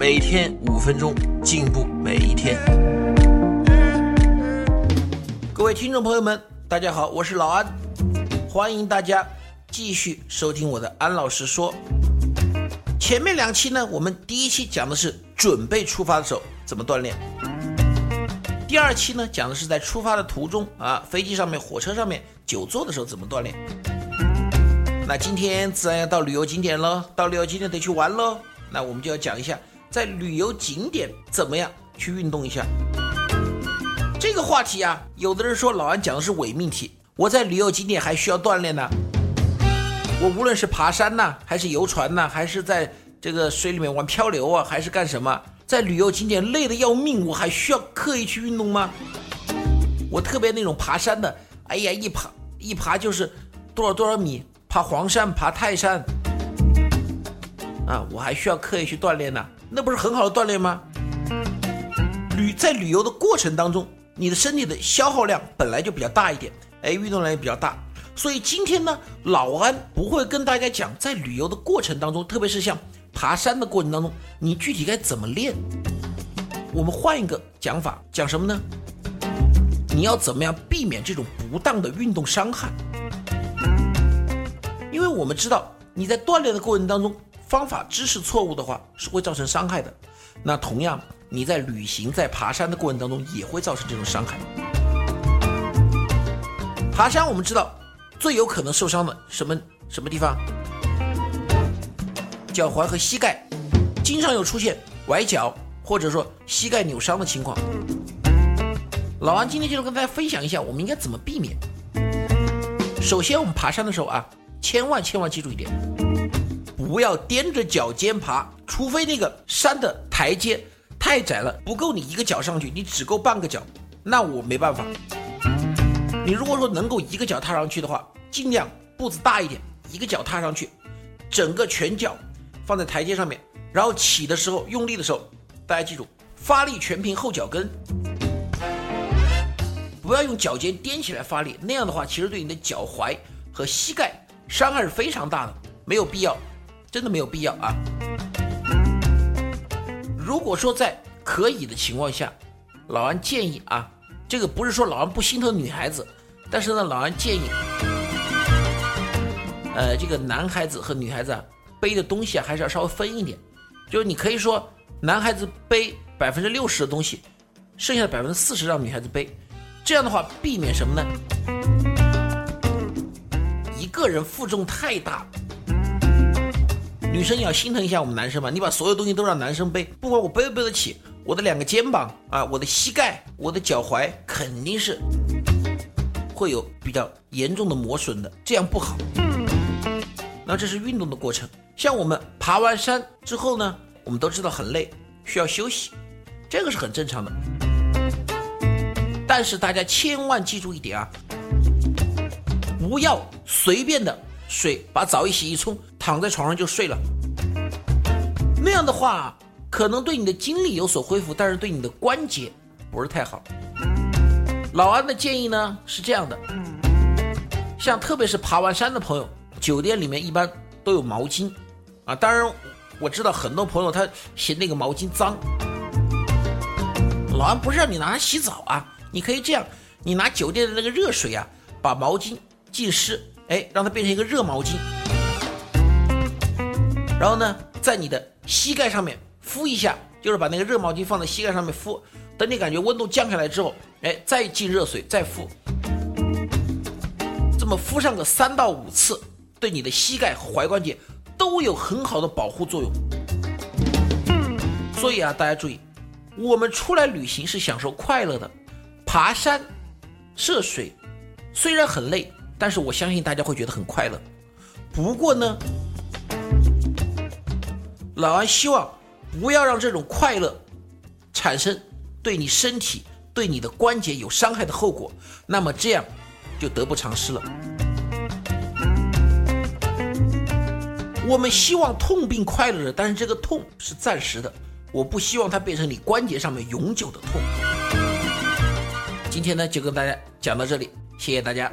每天五分钟，进步每一天。各位听众朋友们，大家好，我是老安，欢迎大家继续收听我的安老师说。前面两期呢，我们第一期讲的是准备出发的时候怎么锻炼，第二期呢讲的是在出发的途中啊，飞机上面、火车上面、久坐的时候怎么锻炼。那今天自然要到旅游景点喽，到旅游景点得去玩喽。那我们就要讲一下，在旅游景点怎么样去运动一下。这个话题啊，有的人说老安讲的是伪命题。我在旅游景点还需要锻炼呢。我无论是爬山呐，还是游船呐，还是在这个水里面玩漂流啊，还是干什么，在旅游景点累得要命，我还需要刻意去运动吗？我特别那种爬山的，哎呀，一爬一爬就是多少多少米。爬黄山、爬泰山，啊，我还需要刻意去锻炼呢，那不是很好的锻炼吗？旅在旅游的过程当中，你的身体的消耗量本来就比较大一点，哎，运动量也比较大，所以今天呢，老安不会跟大家讲在旅游的过程当中，特别是像爬山的过程当中，你具体该怎么练。我们换一个讲法，讲什么呢？你要怎么样避免这种不当的运动伤害？因为我们知道你在锻炼的过程当中，方法知识错误的话是会造成伤害的。那同样，你在旅行、在爬山的过程当中也会造成这种伤害。爬山我们知道最有可能受伤的什么什么地方？脚踝和膝盖，经常有出现崴脚或者说膝盖扭伤的情况。老王今天就是跟大家分享一下，我们应该怎么避免。首先，我们爬山的时候啊。千万千万记住一点，不要踮着脚尖爬，除非那个山的台阶太窄了，不够你一个脚上去，你只够半个脚，那我没办法。你如果说能够一个脚踏上去的话，尽量步子大一点，一个脚踏上去，整个全脚放在台阶上面，然后起的时候用力的时候，大家记住，发力全凭后脚跟，不要用脚尖踮起来发力，那样的话其实对你的脚踝和膝盖。伤害是非常大的，没有必要，真的没有必要啊！如果说在可以的情况下，老安建议啊，这个不是说老安不心疼女孩子，但是呢，老安建议，呃，这个男孩子和女孩子啊，背的东西啊，还是要稍微分一点，就是你可以说男孩子背百分之六十的东西，剩下的百分之四十让女孩子背，这样的话避免什么呢？一个人负重太大，女生也要心疼一下我们男生嘛。你把所有东西都让男生背，不管我背不背得起，我的两个肩膀啊，我的膝盖，我的脚踝，肯定是会有比较严重的磨损的，这样不好。那这是运动的过程，像我们爬完山之后呢，我们都知道很累，需要休息，这个是很正常的。但是大家千万记住一点啊。不要随便的水把澡一洗一冲，躺在床上就睡了。那样的话，可能对你的精力有所恢复，但是对你的关节不是太好。老安的建议呢是这样的：像特别是爬完山的朋友，酒店里面一般都有毛巾啊。当然，我知道很多朋友他嫌那个毛巾脏。老安不是让你拿它洗澡啊，你可以这样，你拿酒店的那个热水啊，把毛巾。浸湿，哎，让它变成一个热毛巾，然后呢，在你的膝盖上面敷一下，就是把那个热毛巾放在膝盖上面敷，等你感觉温度降下来之后，哎，再进热水再敷，这么敷上个三到五次，对你的膝盖和、踝关节都有很好的保护作用。所以啊，大家注意，我们出来旅行是享受快乐的，爬山、涉水虽然很累。但是我相信大家会觉得很快乐。不过呢，老安希望不要让这种快乐产生对你身体、对你的关节有伤害的后果，那么这样就得不偿失了。我们希望痛并快乐着，但是这个痛是暂时的，我不希望它变成你关节上面永久的痛。今天呢，就跟大家讲到这里，谢谢大家。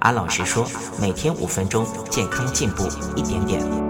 安老师说，每天五分钟，健康进步一点点。